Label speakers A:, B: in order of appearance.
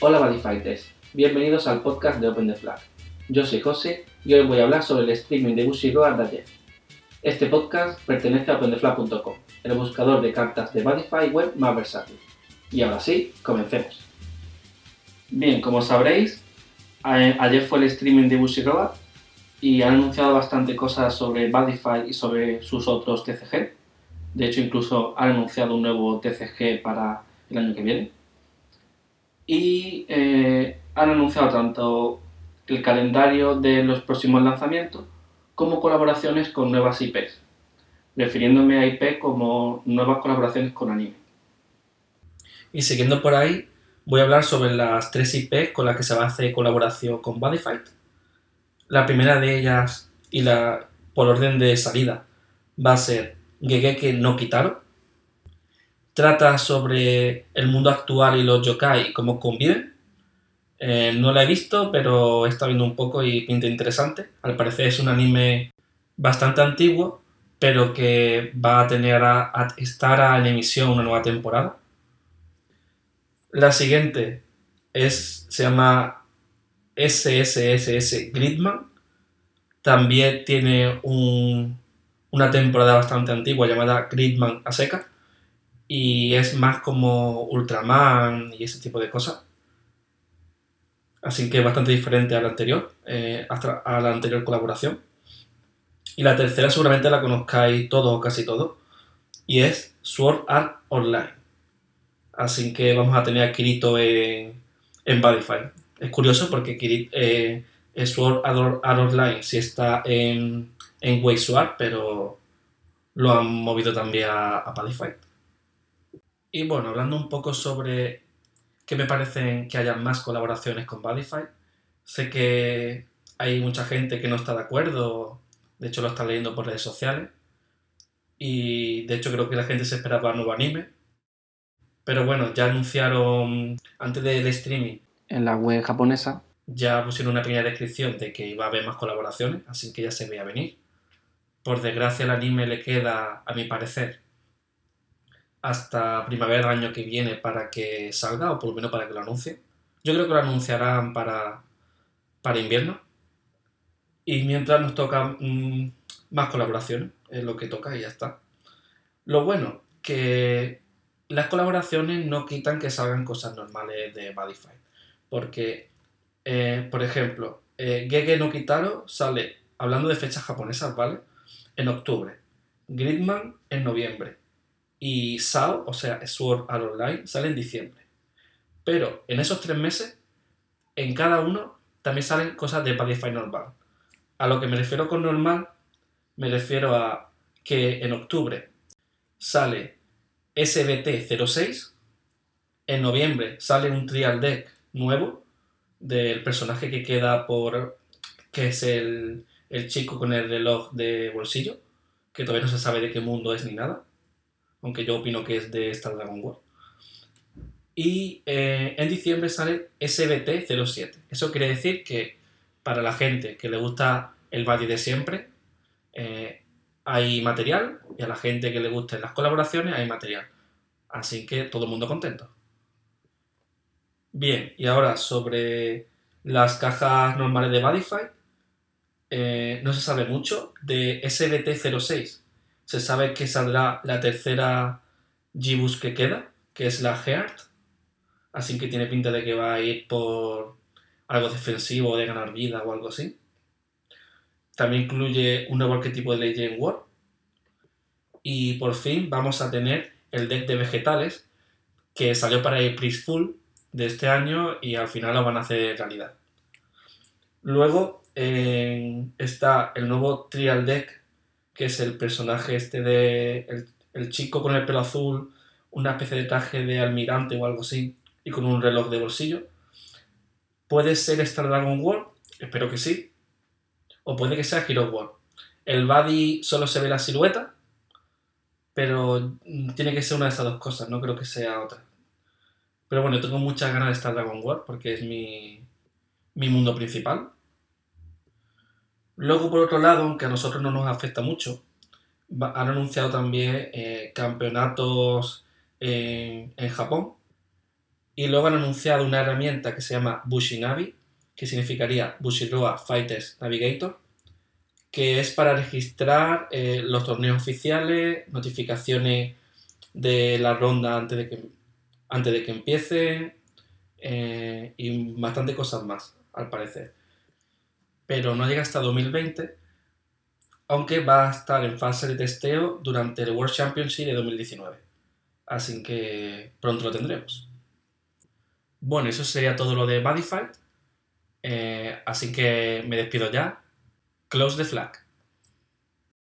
A: Hola Bodyfighters, bienvenidos al podcast de Open the Flag. Yo soy José y hoy voy a hablar sobre el streaming de Bushiroad de ayer. Este podcast pertenece a OpenTheFlag.com, el buscador de cartas de Bodyfight web más versátil. Y ahora sí, comencemos. Bien, como sabréis, ayer fue el streaming de Bushiroad y han anunciado bastante cosas sobre Bodyfight y sobre sus otros TCG. De hecho, incluso han anunciado un nuevo TCG para el año que viene y eh, han anunciado tanto el calendario de los próximos lanzamientos como colaboraciones con nuevas IPs, refiriéndome a IP como nuevas colaboraciones con anime.
B: Y siguiendo por ahí, voy a hablar sobre las tres IPs con las que se va a hacer colaboración con Bodyfight. La primera de ellas, y la por orden de salida, va a ser Gegeke no Kitaro, trata sobre el mundo actual y los yokai y cómo conviven. Eh, no la he visto, pero he estado viendo un poco y pinta interesante. Al parecer es un anime bastante antiguo, pero que va a tener a, estar en emisión una nueva temporada. La siguiente es, se llama SSSS Gridman. También tiene una temporada bastante antigua llamada Gridman a seca y es más como Ultraman y ese tipo de cosas. Así que es bastante diferente a la anterior, eh, a la anterior colaboración. Y la tercera seguramente la conozcáis todos o casi todos, y es Sword Art Online. Así que vamos a tener a Kirito en, en. Es curioso porque Kirito, eh, Sword Art Online sí está en, en Way Sword, pero lo han movido también a, a y bueno, hablando un poco sobre qué me parecen que haya más colaboraciones con Bodyfy, sé que hay mucha gente que no está de acuerdo, de hecho lo está leyendo por redes sociales, y de hecho creo que la gente se esperaba nuevo anime, pero bueno, ya anunciaron antes del streaming
A: en la web japonesa,
B: ya pusieron una pequeña descripción de que iba a haber más colaboraciones, así que ya se veía venir. Por desgracia el anime le queda, a mi parecer, hasta primavera del año que viene para que salga, o por lo menos para que lo anuncie. Yo creo que lo anunciarán para, para invierno. Y mientras nos toca mm, más colaboraciones, es lo que toca y ya está. Lo bueno, que las colaboraciones no quitan que salgan cosas normales de Bodyfy. Porque, eh, por ejemplo, eh, Gege no Kitaro sale, hablando de fechas japonesas, ¿vale? En octubre. Gridman en noviembre y SAO, o sea, Sword Art Online, sale en diciembre. Pero en esos tres meses, en cada uno también salen cosas de Padify normal. A lo que me refiero con normal, me refiero a que en octubre sale SBT06, en noviembre sale un trial deck nuevo del personaje que queda por. que es el, el chico con el reloj de bolsillo, que todavía no se sabe de qué mundo es ni nada aunque yo opino que es de Star Dragon World. Y eh, en diciembre sale SBT07. Eso quiere decir que para la gente que le gusta el body de siempre, eh, hay material, y a la gente que le gusten las colaboraciones, hay material. Así que todo el mundo contento. Bien, y ahora sobre las cajas normales de Bodyfy. Eh, no se sabe mucho de SBT06 se sabe que saldrá la tercera Gibus que queda, que es la Heart. Así que tiene pinta de que va a ir por algo defensivo, de ganar vida o algo así. También incluye un nuevo arquetipo de Legend War. Y por fin vamos a tener el deck de vegetales que salió para el Full de este año y al final lo van a hacer realidad. Luego está el nuevo Trial Deck que es el personaje este de el, chico con el pelo azul, una especie de traje de almirante o algo así, y con un reloj de bolsillo. Puede ser Star Dragon World, espero que sí, o puede que sea Hero World. El body solo se ve la silueta, pero tiene que ser una de esas dos cosas, no creo que sea otra. Pero bueno, tengo muchas ganas de Star Dragon World porque es mi, mi mundo principal. Luego, por otro lado, aunque a nosotros no nos afecta mucho, han anunciado también eh, campeonatos en, Japón Y luego han anunciado una herramienta que se llama Bushinavi, que significaría Bushiroa Fighters Navigator, que es para registrar eh, los torneos oficiales, notificaciones de la ronda antes de que, antes de que empiece eh, y bastante cosas más, al parecer. Pero no llega hasta 2020, aunque va a estar en fase de testeo durante el World Championship de 2019. Así que pronto lo tendremos. Bueno, eso sería todo lo de Bodyfight. Eh, así que me despido ya. Close the flag.